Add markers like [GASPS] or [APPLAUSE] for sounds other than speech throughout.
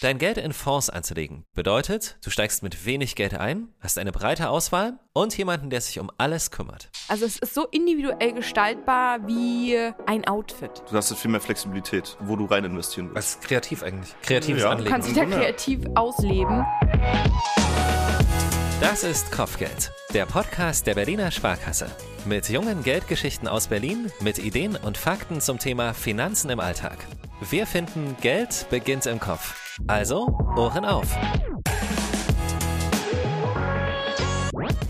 Dein Geld in Fonds anzulegen bedeutet, du steigst mit wenig Geld ein, hast eine breite Auswahl und jemanden, der sich um alles kümmert. Also es ist so individuell gestaltbar wie ein Outfit. Du hast viel mehr Flexibilität, wo du rein investieren willst. Das ist kreativ eigentlich. Kreatives Ja. Du Anlegen. kannst dich da kreativ ausleben. Das ist Kopfgeld, der Podcast der Berliner Sparkasse. Mit jungen Geldgeschichten aus Berlin, mit Ideen und Fakten zum Thema Finanzen im Alltag. Wir finden, Geld beginnt im Kopf. Also, Ohren auf.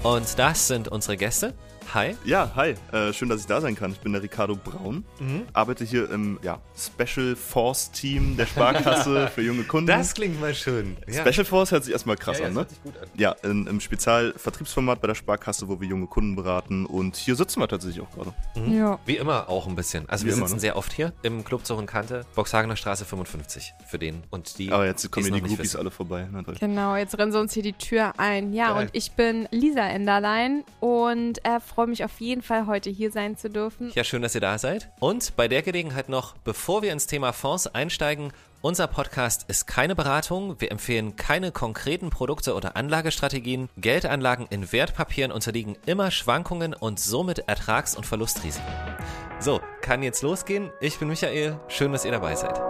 Und das sind unsere Gäste. Hi. Ja, hi. Äh, schön, dass ich da sein kann. Ich bin der Ricardo Braun, Mhm. arbeite hier im ja, Special Force Team der Sparkasse [LAUGHS] für junge Kunden. klingt mal schön. Special Force hört sich erstmal krass Ja, ja, an, das ne? hört sich gut an. Ja, in, im Spezialvertriebsformat bei der Sparkasse, wo wir junge Kunden beraten. Und hier sitzen wir tatsächlich auch gerade. Ja. Wie immer auch ein bisschen. Also Wie wir immer, sitzen ne? sehr oft hier im Club zur Kante, Boxhagener Straße 55 für den und die. Aber jetzt kommen hier die Groupies alle vorbei. Na toll. Genau, jetzt rennen sie uns hier die Tür ein. Ja, Geil. und ich bin Lisa Enderlein und äh, freue mich auf jeden Fall, heute hier sein zu dürfen. Ja, schön, dass ihr da seid. Und bei der Gelegenheit noch, bevor wir ins Thema Fonds einsteigen, unser Podcast ist keine Beratung. Wir empfehlen keine konkreten Produkte oder Anlagestrategien. Geldanlagen in Wertpapieren unterliegen immer Schwankungen und somit Ertrags- und Verlustrisiken. So, kann jetzt losgehen. Ich bin Michael. Schön, dass ihr dabei seid.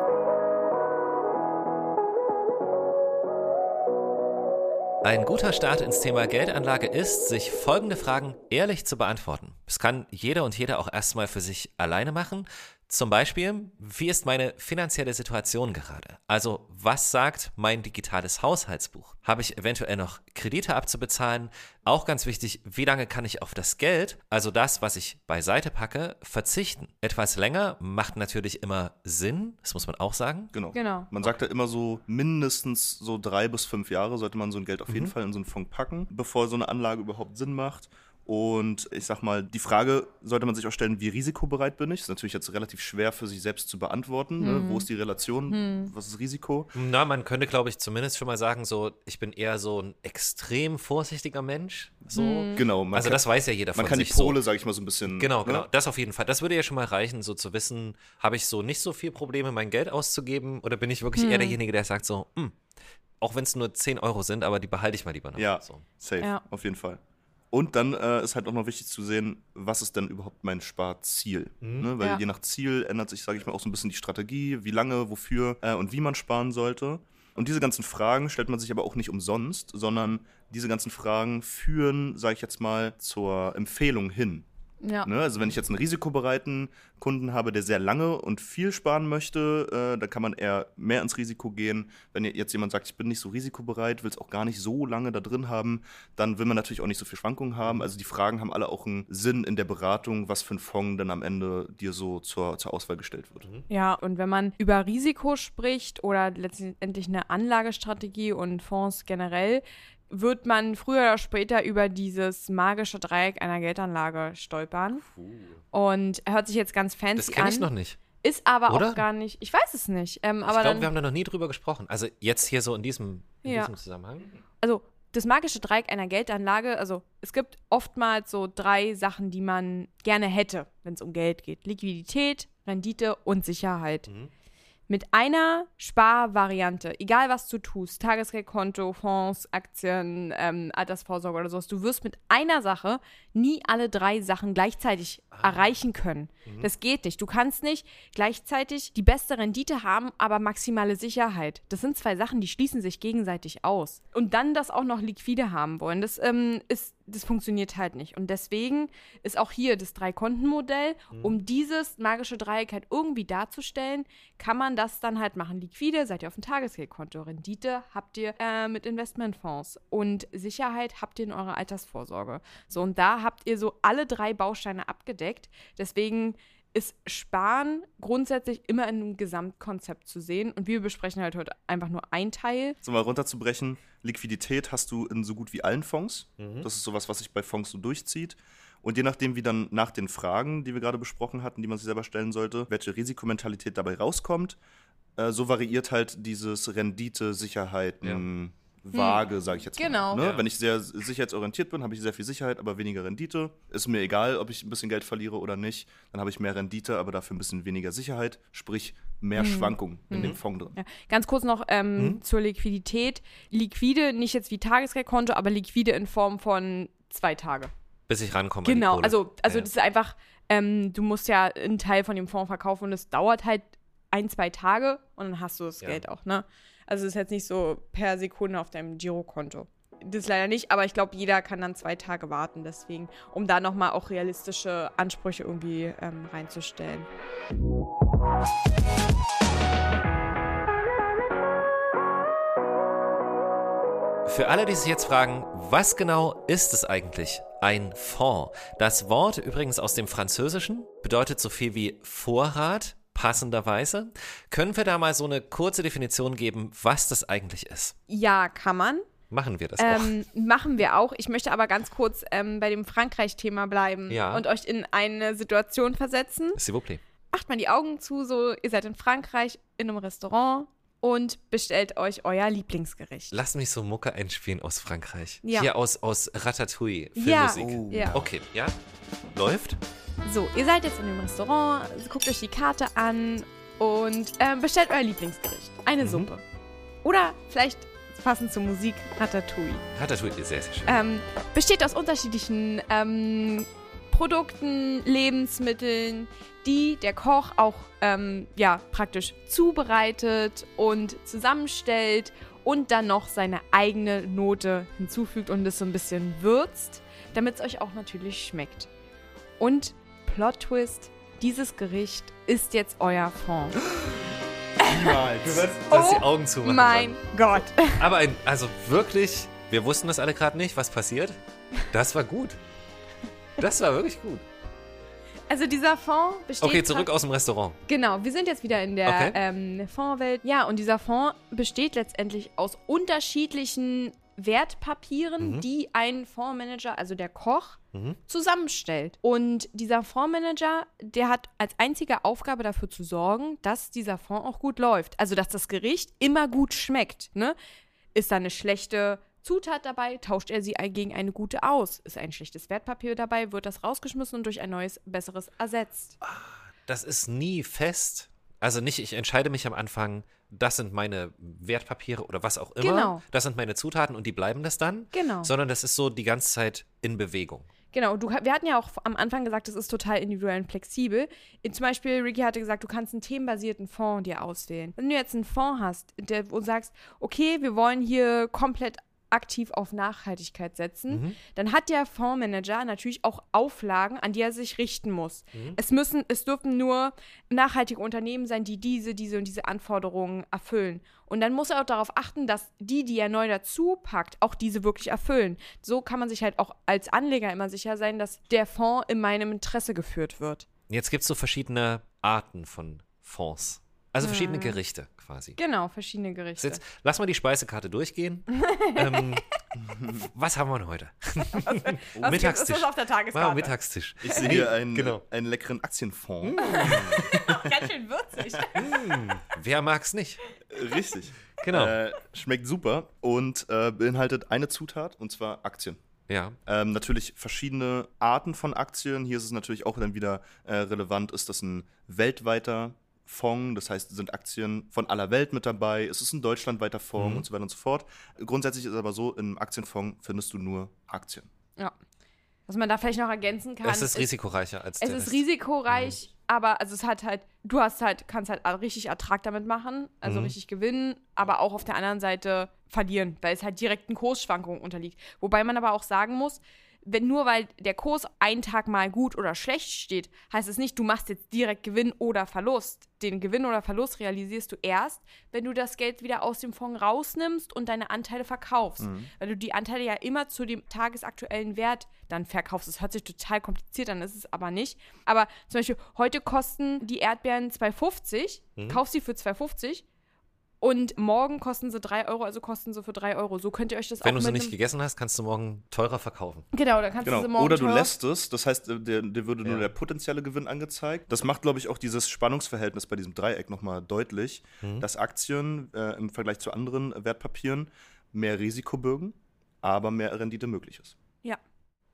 Ein guter Start ins Thema Geldanlage ist, sich folgende Fragen ehrlich zu beantworten. Das kann jeder und jede auch erstmal für sich alleine machen. Zum Beispiel, wie ist meine finanzielle Situation gerade? Also, was sagt mein digitales Haushaltsbuch? Habe ich eventuell noch Kredite abzubezahlen? Auch ganz wichtig, wie lange kann ich auf das Geld, also das, was ich beiseite packe, verzichten? Etwas länger macht natürlich immer Sinn, das muss man auch sagen. Genau. Genau. Man sagt ja immer so, mindestens so drei bis fünf Jahre sollte man so ein Geld auf jeden Mhm. Fall in so einen Fonds packen, bevor so eine Anlage überhaupt Sinn macht. Und ich sag mal, die Frage sollte man sich auch stellen, wie risikobereit bin ich? ist natürlich jetzt relativ schwer für sich selbst zu beantworten. Ne? Hm. Wo ist die Relation? Was ist Risiko? Na, man könnte, glaube ich, zumindest schon mal sagen, so, ich bin eher so ein extrem vorsichtiger Mensch. So. Genau. Man Also kann, das weiß ja jeder von man kann die sich Pole, so. sag ich mal, so ein bisschen. Genau, genau. Ne? Das auf jeden Fall. Das würde ja schon mal reichen, so zu wissen, habe ich so nicht so viel Probleme, mein Geld auszugeben oder bin ich wirklich eher derjenige, der sagt so, hm, auch wenn es nur 10 Euro sind, aber die behalte ich mal lieber noch. Ja, So. safe, Ja. auf jeden Fall. Und dann äh, ist halt auch noch wichtig zu sehen, was ist denn überhaupt mein Sparziel? Ne? Weil Ja. je nach Ziel ändert sich, sage ich mal, auch so ein bisschen die Strategie, wie lange, wofür äh, und wie man sparen sollte. Und diese ganzen Fragen stellt man sich aber auch nicht umsonst, sondern diese ganzen Fragen führen, sage ich jetzt mal, zur Empfehlung hin. Ja. Ne? Also wenn ich jetzt einen risikobereiten Kunden habe, der sehr lange und viel sparen möchte, äh, dann kann man eher mehr ins Risiko gehen. Wenn jetzt jemand sagt, ich bin nicht so risikobereit, will es auch gar nicht so lange da drin haben, dann will man natürlich auch nicht so viel Schwankungen haben. Also die Fragen haben alle auch einen Sinn in der Beratung, was für ein Fonds dann am Ende dir so zur, zur Auswahl gestellt wird. Ja, und wenn man über Risiko spricht oder letztendlich eine Anlagestrategie und Fonds generell, wird man früher oder später über dieses magische Dreieck einer Geldanlage stolpern. Und hört sich jetzt ganz fancy Das kenne ich an. noch nicht. Ist aber Oder? auch gar nicht. Ich weiß es nicht. Ähm, aber ich glaube, wir haben da noch nie drüber gesprochen. Also jetzt hier so in diesem, in Ja. diesem Zusammenhang. also das magische Dreieck einer Geldanlage, also es gibt oftmals so drei Sachen, die man gerne hätte, wenn es um Geld geht. Liquidität, Rendite und Sicherheit. Mit einer Sparvariante, egal was du tust, Tagesgeldkonto, Fonds, Aktien, ähm, Altersvorsorge oder sowas, du wirst mit einer Sache nie alle drei Sachen gleichzeitig erreichen können. Das geht nicht. Du kannst nicht gleichzeitig die beste Rendite haben, aber maximale Sicherheit. Das sind zwei Sachen, die schließen sich gegenseitig aus. Und dann das auch noch liquide haben wollen, das ähm, ist, das funktioniert halt nicht. Und deswegen ist auch hier das Drei-Konten-Modell, um dieses magische Dreieck halt irgendwie darzustellen, kann man das dann halt machen. Liquide, seid ihr auf dem Tagesgeldkonto. Rendite habt ihr äh, mit Investmentfonds. Und Sicherheit habt ihr in eurer Altersvorsorge. So, und da habt ihr so alle drei Bausteine abgedeckt. Deswegen ist Sparen grundsätzlich immer in einem Gesamtkonzept zu sehen. Und wir besprechen halt heute einfach nur ein Teil. So mal runterzubrechen, Liquidität hast du in so gut wie allen Fonds. Das ist sowas, was sich bei Fonds so durchzieht. Und je nachdem, wie dann nach den Fragen, die wir gerade besprochen hatten, die man sich selber stellen sollte, welche Risikomentalität dabei rauskommt, äh, so variiert halt dieses Rendite, Sicherheiten, Waage, sage ich jetzt Genau. mal. Ne? Ja. Wenn ich sehr sicherheitsorientiert bin, habe ich sehr viel Sicherheit, aber weniger Rendite. Ist mir egal, ob ich ein bisschen Geld verliere oder nicht. Dann habe ich mehr Rendite, aber dafür ein bisschen weniger Sicherheit. Sprich, mehr Schwankungen in dem Fonds drin. Ja. Ganz kurz noch ähm, Mhm. zur Liquidität. Liquide, nicht jetzt wie Tagesgeldkonto, aber liquide in Form von zwei Tage. Bis ich rankomme. an die Genau, Kohle. also, also Ja. das ist einfach, ähm, du musst ja einen Teil von dem Fonds verkaufen und es dauert halt ein, zwei Tage und dann hast du das Ja. Geld auch, ne? Also es ist jetzt nicht so per Sekunde auf deinem Girokonto. Das leider nicht, aber ich glaube, jeder kann dann zwei Tage warten, deswegen, um da nochmal auch realistische Ansprüche irgendwie ähm, reinzustellen. Für alle, die sich jetzt fragen, was genau ist es eigentlich? Ein Fonds. Das Wort übrigens aus dem Französischen bedeutet so viel wie Vorrat, passenderweise. Können wir da mal so eine kurze Definition geben, was das eigentlich ist? Ja, kann man. Machen wir das Ähm, machen wir auch. Ich möchte aber ganz kurz ähm, bei dem Frankreich-Thema bleiben Ja. und euch in eine Situation versetzen. auch. S'il vous plaît. Macht mal die Augen zu, so ihr seid in Frankreich in einem Restaurant und bestellt euch euer Lieblingsgericht. Lass mich so Mucke einspielen aus Frankreich. Ja. Hier aus, aus Ratatouille, Ja. Filmmusik. Oh. Ja. Okay, ja? Läuft? So, ihr seid jetzt in dem Restaurant, guckt euch die Karte an und ähm, bestellt euer Lieblingsgericht. Eine Mhm. Suppe. Oder vielleicht passend zur Musik Ratatouille. Ratatouille, sehr, sehr schön. Ähm, besteht aus unterschiedlichen ähm, Produkten, Lebensmitteln, die der Koch auch ähm, ja, praktisch zubereitet und zusammenstellt und dann noch seine eigene Note hinzufügt und es so ein bisschen würzt, damit es euch auch natürlich schmeckt. Und Plot Twist, dieses Gericht ist jetzt euer Fond. [GASPS] Niemals. Du die Oh Augen zumachen. Mein Gott. [LAUGHS] Aber ein, also wirklich, wir wussten das alle gerade nicht, was passiert. Das war gut. Das war wirklich gut. Also dieser Fond besteht Okay, zurück aus dem Restaurant. Genau, wir sind jetzt wieder in der Okay. ähm, Fondswelt. Ja, und dieser Fonds besteht letztendlich aus unterschiedlichen Wertpapieren, Mhm. die ein Fondsmanager, also der Koch, Mhm. zusammenstellt. Und dieser Fondsmanager, der hat als einzige Aufgabe dafür zu sorgen, dass dieser Fonds auch gut läuft. Also, dass das Gericht immer gut schmeckt. Ne? Ist da eine schlechte Zutat dabei, tauscht er sie gegen eine gute aus. Ist ein schlechtes Wertpapier dabei, wird das rausgeschmissen und durch ein neues, besseres ersetzt. Das ist nie fest. Also nicht, ich entscheide mich am Anfang, das sind meine Wertpapiere oder was auch immer. Genau. Das sind meine Zutaten und die bleiben das dann. Genau. Sondern das ist so die ganze Zeit in Bewegung. Genau, du, wir hatten ja auch am Anfang gesagt, es ist total individuell und flexibel. Zum Beispiel, Ricky hatte gesagt, du kannst einen themenbasierten Fonds dir auswählen. Wenn du jetzt einen Fonds hast, der, du sagst, okay, wir wollen hier komplett aktiv auf Nachhaltigkeit setzen, Mhm. dann hat der Fondsmanager natürlich auch Auflagen, an die er sich richten muss. Mhm. Es müssen, es dürfen nur nachhaltige Unternehmen sein, die diese, diese und diese Anforderungen erfüllen. Und dann muss er auch darauf achten, dass die, die er neu dazu packt, auch diese wirklich erfüllen. So kann man sich halt auch als Anleger immer sicher sein, dass der Fonds in meinem Interesse geführt wird. Jetzt gibt es so verschiedene Arten von Fonds. Also verschiedene Gerichte quasi. Genau, verschiedene Gerichte. Jetzt, lass mal die Speisekarte durchgehen. [LAUGHS] ähm, was haben wir denn heute? Was Mittagstisch. ist auf der Wow, Tageskarte? Mittagstisch. Ich sehe hier einen, Genau. einen leckeren Aktienfonds. Ganz schön würzig. Wer mag's nicht? Richtig. Genau. Äh, schmeckt super und äh, beinhaltet eine Zutat, und zwar Aktien. Ja. Ähm, natürlich verschiedene Arten von Aktien. Hier ist es natürlich auch dann wieder äh, relevant, ist das ein weltweiter Fonds, das heißt, sind Aktien von aller Welt mit dabei, es ist ein deutschlandweiter Fonds Mhm. und so weiter und so fort. Grundsätzlich ist es aber so, im Aktienfonds findest du nur Aktien. Ja. Was man da vielleicht noch ergänzen kann. Es ist risikoreicher als Es ist Rest. risikoreich, aber also es hat halt, du hast halt, kannst halt richtig Ertrag damit machen, also Mhm. richtig gewinnen, aber auch auf der anderen Seite verlieren, weil es halt direkten Kursschwankungen unterliegt. Wobei man aber auch sagen muss, wenn nur weil der Kurs einen Tag mal gut oder schlecht steht, heißt es nicht, du machst jetzt direkt Gewinn oder Verlust. Den Gewinn oder Verlust realisierst du erst, wenn du das Geld wieder aus dem Fonds rausnimmst und deine Anteile verkaufst. Weil du die Anteile ja immer zu dem tagesaktuellen Wert dann verkaufst. Das hört sich total kompliziert an, ist es aber nicht. Aber zum Beispiel, heute kosten die Erdbeeren 2,50, kaufst sie für 2,50 und morgen kosten sie 3 Euro, also kosten sie für 3 Euro. So könnt ihr euch das Wenn auch du sie nicht gegessen hast, kannst du morgen teurer verkaufen. Genau, dann kannst du Genau. sie morgen Oder du teurer- lässt es, das heißt, äh, der, der würde nur Ja. der potenzielle Gewinn angezeigt. Das macht, glaube ich, auch dieses Spannungsverhältnis bei diesem Dreieck nochmal deutlich, Mhm. dass Aktien äh, im Vergleich zu anderen Wertpapieren mehr Risiko bürgen, aber mehr Rendite möglich ist. Ja.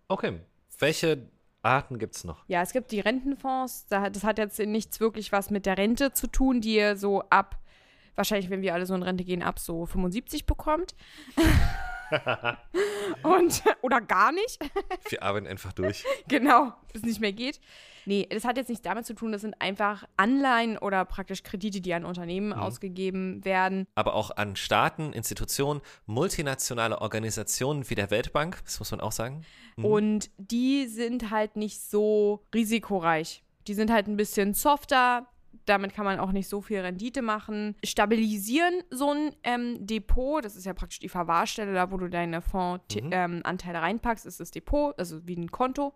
Okay. Welche Arten gibt es noch? Ja, es gibt die Rentenfonds. Das hat jetzt nichts wirklich was mit der Rente zu tun, die ihr so ab, wahrscheinlich, wenn wir alle so in Rente gehen, ab so 75 bekommt. [LAUGHS] und, oder gar nicht. [LAUGHS] Wir arbeiten einfach durch. genau, bis es nicht mehr geht. Nee, das hat jetzt nichts damit zu tun, das sind einfach Anleihen oder praktisch Kredite, die an Unternehmen mhm. ausgegeben werden. Aber auch an Staaten, Institutionen, multinationale Organisationen wie der Weltbank, das muss man auch sagen. Mhm. Und die sind halt nicht so risikoreich. Die sind halt ein bisschen softer, damit kann man auch nicht so viel Rendite machen. Stabilisieren so ein ähm, Depot, das ist ja praktisch die Verwahrstelle, da wo du deine Fondsanteile mhm. ähm, reinpackst, ist das Depot, also wie ein Konto.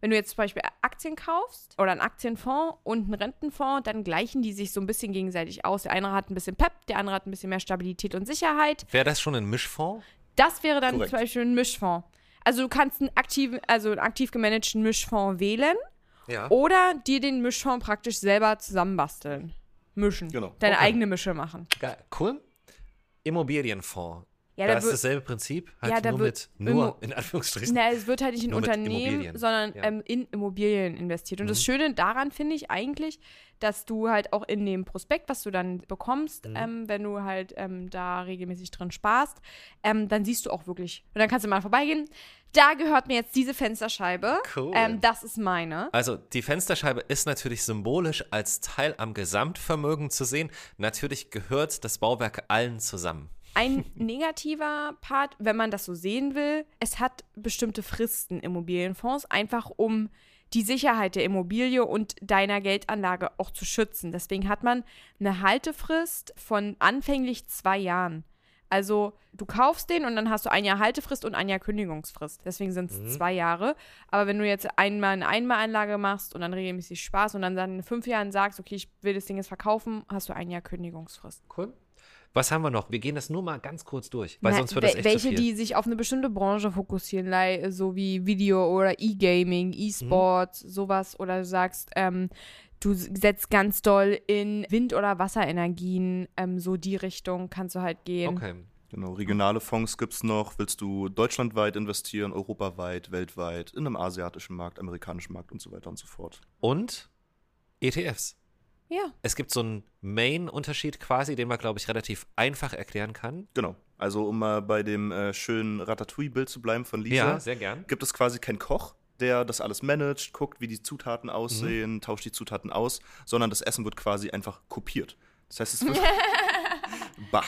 Wenn du jetzt zum Beispiel Aktien kaufst oder einen Aktienfonds und einen Rentenfonds, dann gleichen die sich so ein bisschen gegenseitig aus. Der eine hat ein bisschen Pep, der andere hat ein bisschen mehr Stabilität und Sicherheit. Wäre das schon ein Mischfonds? Das wäre dann Korrekt. zum Beispiel ein Mischfonds. Also du kannst einen aktiv, also einen aktiv gemanagten Mischfonds wählen ja. oder dir den Mischfonds praktisch selber zusammenbasteln. Mischen. Genau. Deine okay. eigene Mische machen. Geil. Cool. Immobilienfonds. Ja, da, da ist dasselbe Prinzip, halt ja, da nur mit, nur in Anführungsstrichen. Na, es wird halt nicht in Unternehmen, sondern ja. ähm, in Immobilien investiert. Und mhm. das Schöne daran finde ich eigentlich, dass du halt auch in dem Prospekt, was du dann bekommst, mhm. ähm, wenn du halt ähm, da regelmäßig drin sparst, ähm, dann siehst du auch wirklich. Und dann kannst du mal vorbeigehen. Da gehört mir jetzt diese Fensterscheibe. Cool. Ähm, das ist meine. Also die Fensterscheibe ist natürlich symbolisch als Teil am Gesamtvermögen zu sehen. Natürlich gehört das Bauwerk allen zusammen. Ein negativer Part, wenn man das so sehen will, es hat bestimmte Fristen Immobilienfonds, einfach um die Sicherheit der Immobilie und deiner Geldanlage auch zu schützen. Deswegen hat man eine Haltefrist von anfänglich zwei Jahren. Also du kaufst den und dann hast du ein Jahr Haltefrist und ein Jahr Kündigungsfrist. Deswegen sind es mhm. zwei Jahre. Aber wenn du jetzt einmal eine Einmalanlage machst und dann regelmäßig Spaß und dann, dann in fünf Jahren sagst, okay, ich will das Ding jetzt verkaufen, hast du ein Jahr Kündigungsfrist. Cool. Was haben wir noch? Wir gehen das nur mal ganz kurz durch, weil Na, sonst wird das echt Welche, die sich auf eine bestimmte Branche fokussieren, so wie Video oder E-Gaming, E-Sports, mhm. sowas. Oder du sagst, ähm, du setzt ganz doll in Wind- oder Wasserenergien, ähm, so die Richtung kannst du halt gehen. Okay. Genau, regionale Fonds gibt es noch. Willst du deutschlandweit investieren, europaweit, weltweit, in einem asiatischen Markt, amerikanischen Markt und so weiter und so fort. Und ETFs. Ja. Es gibt so einen Main-Unterschied quasi, den man, glaube ich, relativ einfach erklären kann. Genau. Also, um mal bei dem äh, schönen Ratatouille-Bild zu bleiben von Lisa. Ja, sehr gern. Gibt es quasi keinen Koch, der das alles managt, guckt, wie die Zutaten aussehen, mhm. tauscht die Zutaten aus, sondern das Essen wird quasi einfach kopiert. Das heißt, es [LAUGHS] wird. [LAUGHS] bah.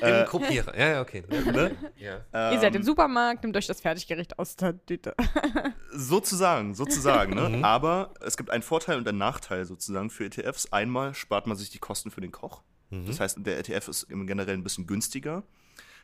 Äh, Kopierer. Ja, ja, okay. Ne? [LAUGHS] Ja. Ähm, Ihr seid im Supermarkt, nehmt euch das Fertiggericht aus der Tüte. [LAUGHS] sozusagen, sozusagen. Ne? Mhm. Aber es gibt einen Vorteil und einen Nachteil sozusagen für ETFs. Einmal spart man sich die Kosten für den Koch. Mhm. Das heißt, der ETF ist im Generell ein bisschen günstiger.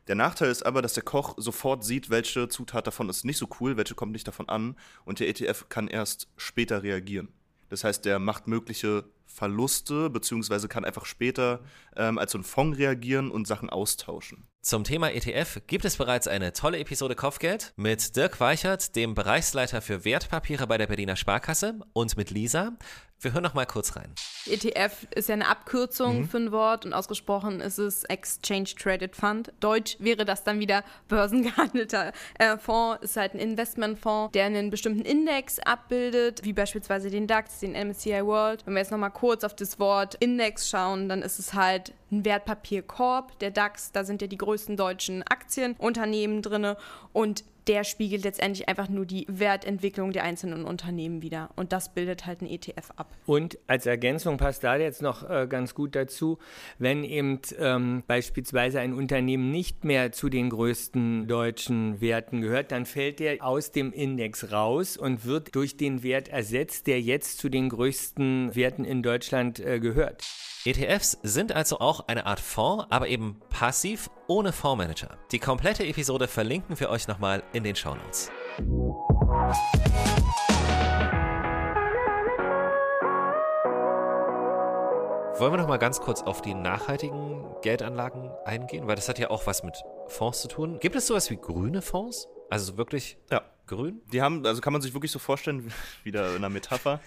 Der Nachteil ist aber, dass der Koch sofort sieht, welche Zutat davon ist nicht so cool, welche kommt nicht davon an und der ETF kann erst später reagieren. Das heißt, der macht mögliche Verluste, beziehungsweise kann einfach später ähm, als so ein Fonds reagieren und Sachen austauschen. Zum Thema ETF gibt es bereits eine tolle Episode Kopfgeld mit Dirk Weichert, dem Bereichsleiter für Wertpapiere bei der Berliner Sparkasse und mit Lisa. Wir hören noch mal kurz rein. ETF ist ja eine Abkürzung mhm. für ein Wort und ausgesprochen ist es Exchange Traded Fund. Deutsch wäre das dann wieder börsengehandelter äh, Fonds. Ist halt ein Investmentfonds, der einen bestimmten Index abbildet, wie beispielsweise den DAX, den MSCI World. Wenn wir jetzt noch mal kurz auf das Wort Index schauen, dann ist es halt ein Wertpapierkorb, der DAX, da sind ja die größten deutschen Aktienunternehmen drin und der spiegelt letztendlich einfach nur die Wertentwicklung der einzelnen Unternehmen wieder. Und das bildet halt ein ETF ab. Und als Ergänzung passt da jetzt noch äh, ganz gut dazu, wenn eben ähm, beispielsweise ein Unternehmen nicht mehr zu den größten deutschen Werten gehört, dann fällt der aus dem Index raus und wird durch den Wert ersetzt, der jetzt zu den größten Werten in Deutschland äh, gehört. ETFs sind also auch eine Art Fonds, aber eben passiv ohne Fondsmanager. Die komplette Episode verlinken wir euch nochmal in den Shownotes. Wollen wir noch mal ganz kurz auf die nachhaltigen Geldanlagen eingehen, weil das hat ja auch was mit Fonds zu tun. Gibt es sowas wie grüne Fonds? Also wirklich ja. grün? Die haben, also kann man sich wirklich so vorstellen, [LAUGHS] wieder in einer Metapher.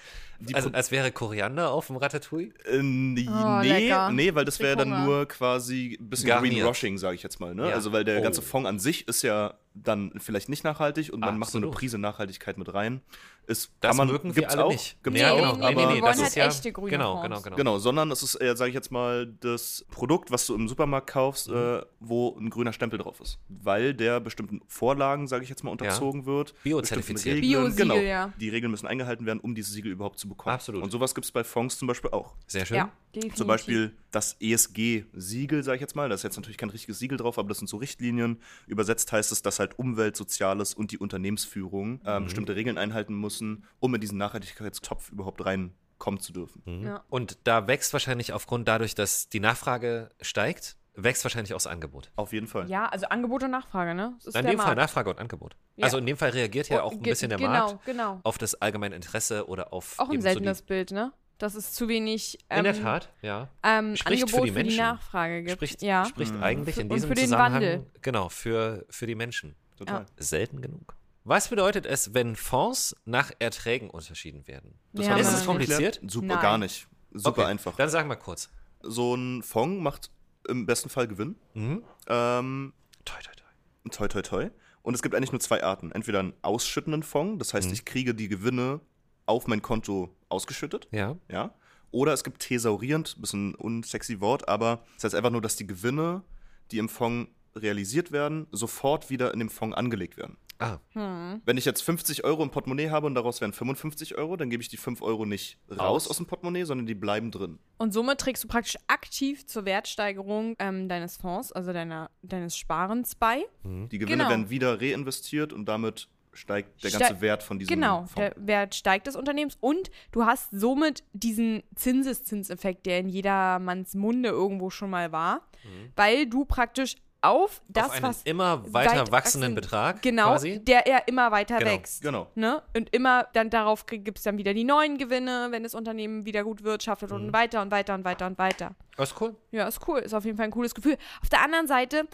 Also als wäre Koriander auf dem Ratatouille? Äh, nee, oh, nee, nee, weil das wäre dann nur quasi ein bisschen Garniert. Greenwashing, sage ich jetzt mal. Ne? Ja. Also weil der oh. ganze Fond an sich ist ja dann vielleicht nicht nachhaltig und man macht so eine Absolut. Prise Nachhaltigkeit mit rein. Ist, Das kann man, mögen wir gibt's alle auch, nicht. Gibt's Ja, auch, genau. nee, aber nee, wir wollen das halt ist ja, echte grüne genau, Fonds. genau, genau. Genau, sondern es ist eher, sage ich jetzt mal, das Produkt, was du im Supermarkt kaufst, Mhm. äh, wo ein grüner Stempel drauf ist. Weil der bestimmten Vorlagen, sage ich jetzt mal, unterzogen wird. Biozertifiziert. Biosiegel, genau, ja. Die Regeln müssen eingehalten werden, um dieses Siegel überhaupt zu bekommen. Absolut. Und sowas gibt es bei Fonds zum Beispiel auch. Sehr schön. Ja, definitiv. Zum Beispiel das ESG-Siegel, sage ich jetzt mal. Da ist jetzt natürlich kein richtiges Siegel drauf, aber das sind so Richtlinien. Übersetzt heißt es, dass halt Umwelt, Soziales und die Unternehmensführung ähm, bestimmte Regeln einhalten müssen, um in diesen Nachhaltigkeitstopf überhaupt reinkommen zu dürfen. Ja. Und da wächst wahrscheinlich aufgrund dadurch, dass die Nachfrage steigt, wächst wahrscheinlich auch das Angebot. Auf jeden Fall. Ja, also Angebot und Nachfrage, ne? Das ist In der dem Fall Markt. Nachfrage und Angebot. Ja. Also in dem Fall reagiert ja Oh, auch ein ge- bisschen der genau, Markt Genau, auf das allgemeine Interesse oder auf Auch ein eben so die- seltenes Bild, ne? Dass es zu wenig In ähm, der Tat, ja. ähm, Spricht für Angebot die Menschen. Nachfrage gibt. Spricht, ja. spricht Mhm. eigentlich in Und diesem für den Zusammenhang Wandel. genau für, für die Menschen. Total. Selten genug. Was bedeutet es, wenn Fonds nach Erträgen unterschieden werden? Das Ja, ist es kompliziert? Super, Nein. gar nicht. Super Okay, einfach. Dann sag mal kurz. So ein Fonds macht im besten Fall Gewinn. Mhm. Ähm, Toi, toi, toi. toi, toi, toi. Und es gibt eigentlich nur zwei Arten. Entweder einen ausschüttenden Fonds, das heißt, Mhm. ich kriege die Gewinne auf mein Konto ausgeschüttet. Ja. Ja. Oder es gibt thesaurierend, bisschen unsexy Wort, aber das heißt einfach nur, dass die Gewinne, die im Fonds realisiert werden, sofort wieder in dem Fonds angelegt werden. Ah, Hm. Wenn ich jetzt 50 Euro im Portemonnaie habe und daraus wären 55 Euro, dann gebe ich die 5 Euro nicht raus Raus. aus dem Portemonnaie, sondern die bleiben drin. Und somit trägst du praktisch aktiv zur Wertsteigerung ähm, deines Fonds, also deiner, deines Sparens bei. Die Gewinne Genau. werden wieder reinvestiert und damit steigt der Ste- ganze Wert von diesem Genau, Fonds. der Wert steigt des Unternehmens und du hast somit diesen Zinseszinseffekt, der in jedermanns Munde irgendwo schon mal war, weil du praktisch auf das, auf einen was immer weiter weit wachsenden wachsen- Betrag genau, quasi. der ja immer weiter Genau, wächst. Genau. Ne? Und immer dann darauf gibt es dann wieder die neuen Gewinne, wenn das Unternehmen wieder gut wirtschaftet Mhm. und weiter und weiter und weiter und weiter. Das ist cool. Ja, ist cool. Ist auf jeden Fall ein cooles Gefühl. Auf der anderen Seite,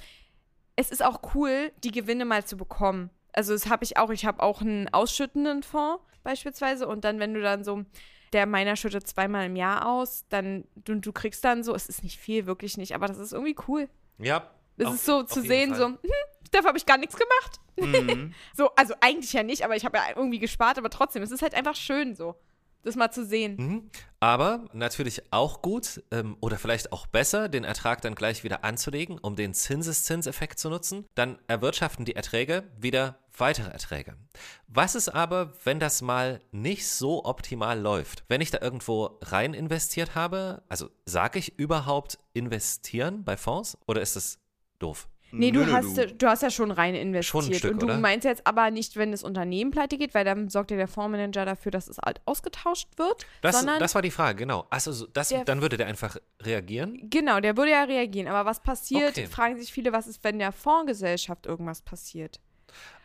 es ist auch cool, die Gewinne mal zu bekommen. Also das habe ich auch. Ich habe auch einen ausschüttenden Fonds beispielsweise. Und dann, wenn du dann so, der meiner schüttet zweimal im Jahr aus, dann du, du kriegst dann so, es ist nicht viel, wirklich nicht, aber das ist irgendwie cool. Ja. Es auf- ist so zu sehen, Fall. so, hm, dafür habe ich gar nichts gemacht. Mhm. [LAUGHS] So, also eigentlich ja nicht, aber ich habe ja irgendwie gespart, aber trotzdem, es ist halt einfach schön so, das mal zu sehen. Mhm. Aber natürlich auch gut ähm, oder vielleicht auch besser, den Ertrag dann gleich wieder anzulegen, um den Zinseszinseffekt zu nutzen. Dann erwirtschaften die Erträge wieder weitere Erträge. Was ist aber, wenn das mal nicht so optimal läuft? Wenn ich da irgendwo rein investiert habe, also sage ich überhaupt investieren bei Fonds oder ist das doof? Nee, du Nö, nö, hast, du. du hast ja schon rein investiert. Schon ein Stück, und du oder? meinst jetzt aber nicht, wenn das Unternehmen pleite geht, weil dann sorgt ja der Fondsmanager dafür, dass es halt ausgetauscht wird. Das, sondern, das war die Frage, genau. Also so- das, Der- dann würde der einfach reagieren. genau, der würde ja reagieren. Aber was passiert, Okay. fragen sich viele, was ist, wenn der Fondsgesellschaft irgendwas passiert?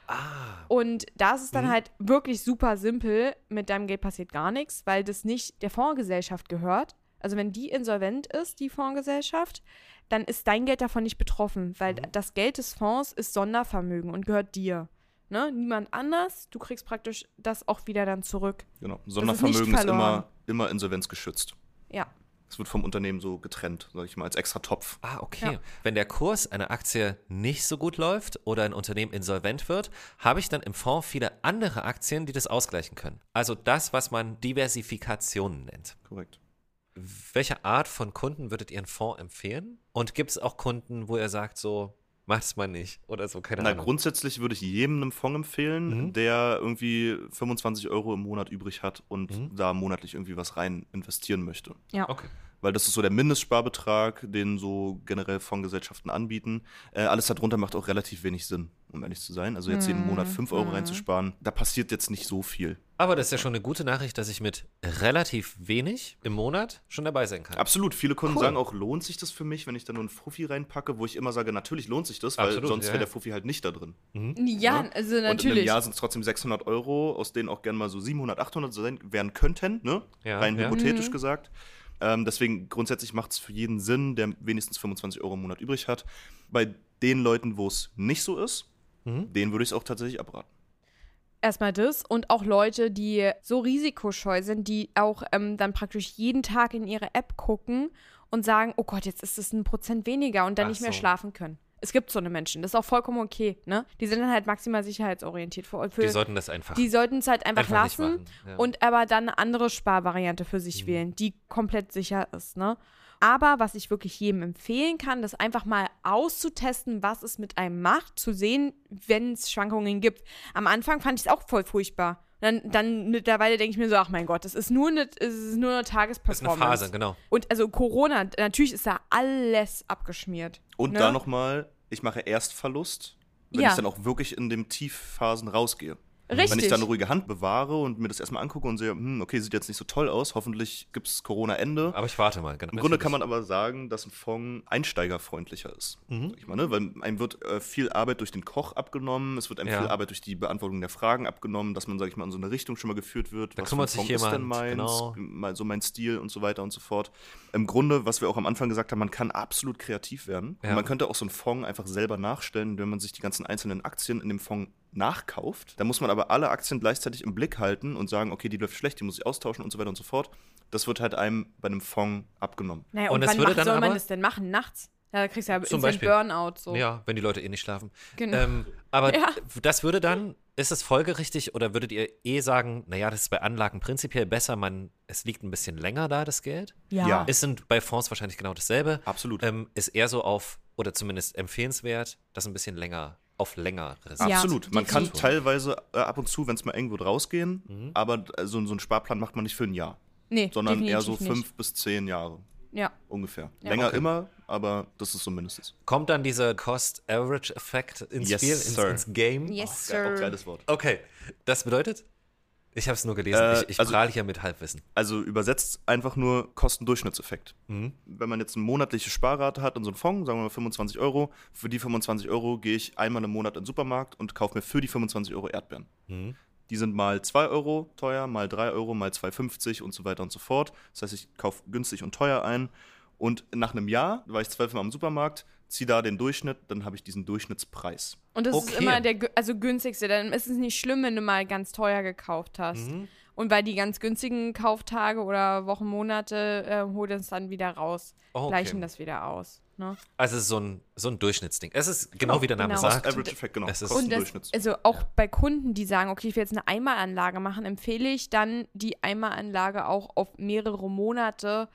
Ah, Und da ist es dann Mhm. halt wirklich super simpel. Mit deinem Geld passiert gar nichts, weil das nicht der Fondsgesellschaft gehört. Also wenn die insolvent ist, die Fondsgesellschaft, dann ist dein Geld davon nicht betroffen, weil Mhm. das Geld des Fonds ist Sondervermögen und gehört dir. Ne? Niemand anders. Du kriegst praktisch das auch wieder dann zurück. Genau. Sondervermögen ist, verloren. immer, immer insolvenzgeschützt. Ja. Es wird vom Unternehmen so getrennt, sage ich mal, als extra Topf. Ah, okay. Ja. Wenn der Kurs einer Aktie nicht so gut läuft oder ein Unternehmen insolvent wird, habe ich dann im Fonds viele andere Aktien, die das ausgleichen können. Also das, was man Diversifikation nennt. Korrekt. Welche Art von Kunden würdet ihr einen Fonds empfehlen? Und gibt es auch Kunden, wo ihr sagt, so, macht es mal nicht oder so, keine Na, Ahnung. grundsätzlich würde ich jedem einen Fonds empfehlen, Mhm. der irgendwie 25 Euro im Monat übrig hat und Mhm. da monatlich irgendwie was rein investieren möchte. Ja. Okay. Weil das ist so der Mindestsparbetrag, den so generell Fondsgesellschaften anbieten. Äh, alles darunter macht auch relativ wenig Sinn, um ehrlich zu sein. Also jetzt jeden Monat 5 Euro Mhm. reinzusparen, da passiert jetzt nicht so viel. Aber das ist ja schon eine gute Nachricht, dass ich mit relativ wenig im Monat schon dabei sein kann. Absolut. Viele Kunden Cool. sagen auch, lohnt sich das für mich, wenn ich da nur einen Fuffi reinpacke, wo ich immer sage, natürlich lohnt sich das, weil Absolut, sonst ja, wäre ja. der Fuffi halt nicht da drin. Ja, Ne? also Und in einem natürlich. Jahr sind es trotzdem 600 Euro, aus denen auch gerne mal so 700, 800 sein werden könnten, ne? Ja, rein ja. hypothetisch Mhm. gesagt. Ähm, deswegen grundsätzlich macht es für jeden Sinn, der wenigstens 25 Euro im Monat übrig hat. Bei den Leuten, wo es nicht so ist, Mhm. denen würde ich es auch tatsächlich abraten. Erstmal das und auch Leute, die so risikoscheu sind, die auch ähm, dann praktisch jeden Tag in ihre App gucken und sagen, oh Gott, jetzt ist es ein Prozent weniger und dann Ach nicht mehr so. schlafen können. Es gibt so eine Menschen, das ist auch vollkommen okay, ne? Die sind dann halt maximal sicherheitsorientiert. Für, für, Die sollten das einfach. die sollten es halt einfach, Einfach lassen ja. und aber dann eine andere Sparvariante für sich wählen, die komplett sicher ist, ne? Aber was ich wirklich jedem empfehlen kann, das einfach mal auszutesten, was es mit einem macht, zu sehen, wenn es Schwankungen gibt. Am Anfang fand ich es auch voll furchtbar. Dann, dann mittlerweile denke ich mir so, ach mein Gott, das ist nur eine, es ist nur eine das ist Tagesperformance. eine Phase, genau. Und also Corona, natürlich ist da alles abgeschmiert. Und Ne? da nochmal, ich mache erst Verlust, wenn Ja. ich dann auch wirklich in den Tiefphasen rausgehe. Wenn Richtig. ich dann eine ruhige Hand bewahre und mir das erstmal angucke und sehe, hm, okay, sieht jetzt nicht so toll aus, hoffentlich gibt es Corona-Ende. Aber ich warte mal. Genau. Im Grunde kann man aber sagen, dass ein Fonds einsteigerfreundlicher ist. Mhm. Ich mal, ne? Weil einem wird äh, viel Arbeit durch den Koch abgenommen, es wird einem Ja. viel Arbeit durch die Beantwortung der Fragen abgenommen, dass man, sag ich mal, in so eine Richtung schon mal geführt wird. Da was kümmert sich Fonds ist denn jemand, meins, genau. mal so mein Stil und so weiter und so fort. Im Grunde, was wir auch am Anfang gesagt haben, man kann absolut kreativ werden. Ja. Und man könnte auch so einen Fonds einfach selber nachstellen, wenn man sich die ganzen einzelnen Aktien in dem Fonds nachkauft. Da muss man aber alle Aktien gleichzeitig im Blick halten und sagen, okay, die läuft schlecht, die muss ich austauschen und so weiter und so fort. Das wird halt einem bei einem Fonds abgenommen. Naja, Und und, es wann würde macht, dann soll man aber- das denn machen? Nachts? Ja, da kriegst du ja Zum Beispiel. Burnout. So. Ja, wenn die Leute eh nicht schlafen. Genau. Ähm, aber [LAUGHS] Ja. das würde dann, ist es folgerichtig oder würdet ihr eh sagen, naja, das ist bei Anlagen prinzipiell besser, man, es liegt ein bisschen länger da, das Geld? Ja. Ja. Es sind bei Fonds wahrscheinlich genau dasselbe. Absolut. Ähm, ist eher so auf, oder zumindest empfehlenswert, das ein bisschen länger, auf längere Ja, Absolut. Man kann teilweise äh, ab und zu, wenn es mal eng wird, rausgehen, Mhm. aber äh, so, so einen Sparplan macht man nicht für ein Jahr, Nee, sondern eher so fünf bis zehn Jahre Nicht. Ja. ungefähr. Ja. Länger Okay. immer, aber das ist so mindestens. Kommt dann dieser Cost-Average-Effekt ins Yes, Spiel, ins, ins Game? Yes, Geil, auch sir. geiles Wort. Okay, das bedeutet, ich habe es nur gelesen, Äh, ich, ich also- prahle hier mit Halbwissen. Also übersetzt einfach nur Kostendurchschnittseffekt. Mhm. Wenn man jetzt eine monatliche Sparrate hat in so einem Fonds, sagen wir mal 25 Euro, für die 25 Euro gehe ich einmal im Monat in den Supermarkt und kaufe mir für die 25 Euro Erdbeeren. Mhm. Die sind mal 2 Euro teuer, mal 3 Euro, mal 2,50 und so weiter und so fort. Das heißt, ich kaufe günstig und teuer ein. Und nach einem Jahr war ich zwölfmal am Supermarkt, ziehe da den Durchschnitt, dann habe ich diesen Durchschnittspreis. Und das ist Okay. immer der also günstigste. Dann ist es nicht schlimm, wenn du mal ganz teuer gekauft hast. Mhm. Und weil die ganz günstigen Kauftage oder Wochen, Monate äh, holen es dann wieder raus. Okay. Gleichen das wieder aus. Ne? Also es ist so ein, so ein Durchschnittsding. Es ist genau, wie der Name genau. sagt. Average-Effekt, genau. Es ist- Und das, also auch bei Kunden, die sagen, okay, ich will jetzt eine Einmalanlage machen, empfehle ich dann, die Einmalanlage auch auf mehrere Monate äh,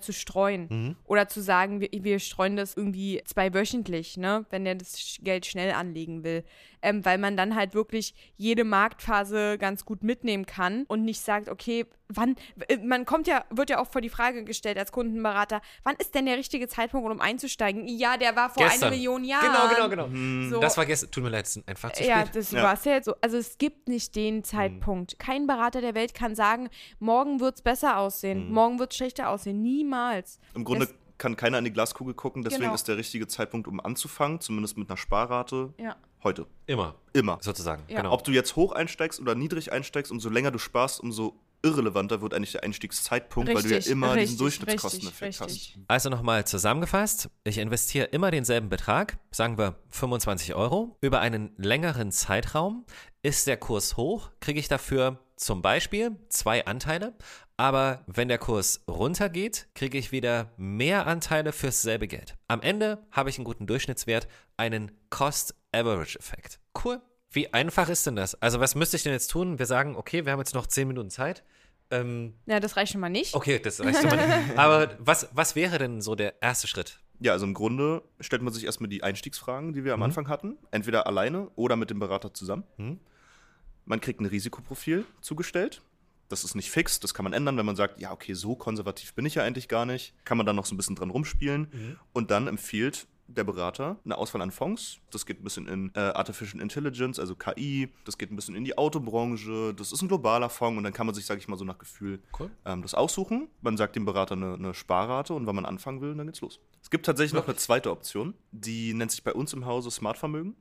zu streuen. Mhm. Oder zu sagen, wir, wir streuen das irgendwie zweiwöchentlich, ne, wenn der das Geld schnell anlegen will. Ähm, weil man dann halt wirklich jede Marktphase ganz gut mitnehmen kann und nicht sagt, okay, wann, äh, man kommt ja, wird ja auch vor die Frage gestellt als Kundenberater, wann ist denn der richtige Zeitpunkt, um einzusteigen? Ja, der war vor Gestern. einer Million Jahren. Genau, genau, genau. So. Das war gestern. Tut mir leid, es ist einfach zu Ja, spät. das Ja. war es ja jetzt so. Also es gibt nicht den Zeitpunkt. Kein Berater der Welt kann sagen, morgen wird es besser aussehen, morgen wird es schlechter aussehen. Niemals. Im Grunde Das- kann keiner in die Glaskugel gucken, deswegen Genau. ist der richtige Zeitpunkt, um anzufangen, zumindest mit einer Sparrate, Ja. Heute. Immer, Immer. sozusagen. Ja. Genau. Ob du jetzt hoch einsteigst oder niedrig einsteigst, umso länger du sparst, umso irrelevanter wird eigentlich der Einstiegszeitpunkt, weil du Richtig, ja immer richtig, diesen Durchschnittskosteneffekt richtig, hast. Also nochmal zusammengefasst, ich investiere immer denselben Betrag, sagen wir 25 Euro, über einen längeren Zeitraum. Ist der Kurs hoch, kriege ich dafür zum Beispiel zwei Anteile, aber wenn der Kurs runtergeht, kriege ich wieder mehr Anteile fürs selbe Geld. Am Ende habe ich einen guten Durchschnittswert, einen Cost-Average-Effekt. Cool. Wie einfach ist denn das? Also was müsste ich denn jetzt tun? Wir sagen, okay, wir haben jetzt noch 10 Minuten Zeit. Ähm, Ja, das reicht schon mal nicht. Okay, das reicht schon mal. nicht. [LAUGHS] Aber was, was wäre denn so der erste Schritt? Ja, also im Grunde stellt man sich erstmal die Einstiegsfragen, die wir am Anfang hatten, entweder alleine oder mit dem Berater zusammen. Mhm. Man kriegt ein Risikoprofil zugestellt. Das ist nicht fix, das kann man ändern, wenn man sagt, ja, okay, so konservativ bin ich ja eigentlich gar nicht. Kann man dann noch so ein bisschen dran rumspielen. Und dann empfiehlt der Berater eine Auswahl an Fonds. Das geht ein bisschen in äh, Artificial Intelligence, also KI. Das geht ein bisschen in die Autobranche. Das ist ein globaler Fonds und dann kann man sich, sage ich mal, so nach Gefühl Cool. ähm, das aussuchen. Man sagt dem Berater eine, eine Sparrate und wann man anfangen will, dann geht's los. Es gibt tatsächlich noch eine zweite Option, die nennt sich bei uns im Hause Smartvermögen.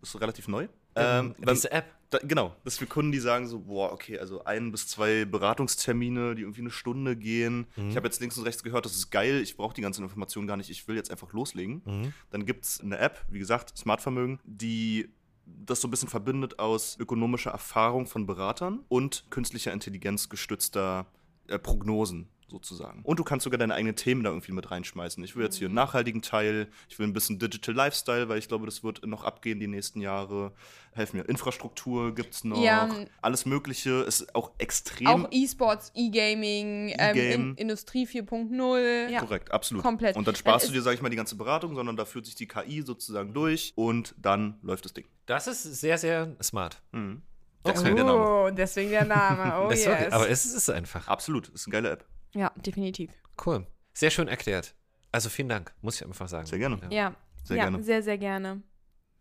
Das ist relativ neu. Ähm, wenn- Diese App. da, genau, das ist für Kunden, die sagen so, boah, okay, also ein bis zwei Beratungstermine, die irgendwie eine Stunde gehen. Ich habe jetzt links und rechts gehört, das ist geil, ich brauche die ganzen Informationen gar nicht, ich will jetzt einfach loslegen. Dann gibt es eine App, wie gesagt, Smartvermögen, die das so ein bisschen verbindet aus ökonomischer Erfahrung von Beratern und künstlicher Intelligenz gestützter äh, Prognosen. Sozusagen. Und du kannst sogar deine eigenen Themen da irgendwie mit reinschmeißen. Ich will jetzt hier einen nachhaltigen Teil, ich will ein bisschen Digital Lifestyle, weil ich glaube, das wird noch abgehen die nächsten Jahre. Helf mir. Infrastruktur gibt es noch. Ja. Alles Mögliche. Ist auch extrem. Auch E-Sports, E-Gaming, ähm, E-Game. in, Industrie 4.0. Ja. Korrekt, absolut. Komplett. Und dann sparst Dann du dir, sag ich mal, die ganze Beratung, sondern da führt sich die KI sozusagen durch und dann läuft das Ding. Das ist sehr, sehr smart. Mhm. Okay. Deswegen der Name. Oh, deswegen der Name. Oh, Ist yes. wirklich, aber es ist einfach. Absolut, ist eine geile App. Ja, definitiv. Cool. Sehr schön erklärt. Also vielen Dank, muss ich einfach sagen. Sehr gerne. Ja. Ja, Sehr ja gerne. sehr, sehr gerne.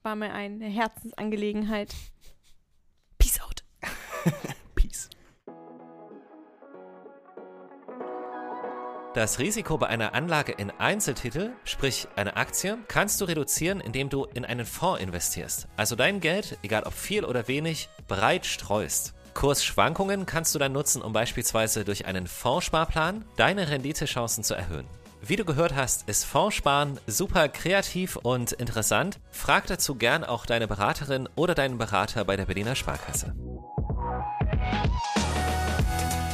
War mir eine Herzensangelegenheit. Peace out. [LAUGHS] Peace. Das Risiko bei einer Anlage in Einzeltitel, sprich eine Aktie, kannst du reduzieren, indem du in einen Fonds investierst. Also dein Geld, egal ob viel oder wenig, breit streust. Kursschwankungen kannst du dann nutzen, um beispielsweise durch einen Fondssparplan deine Renditechancen zu erhöhen. Wie du gehört hast, ist Fondssparen super kreativ und interessant. Frag dazu gern auch deine Beraterin oder deinen Berater bei der Berliner Sparkasse.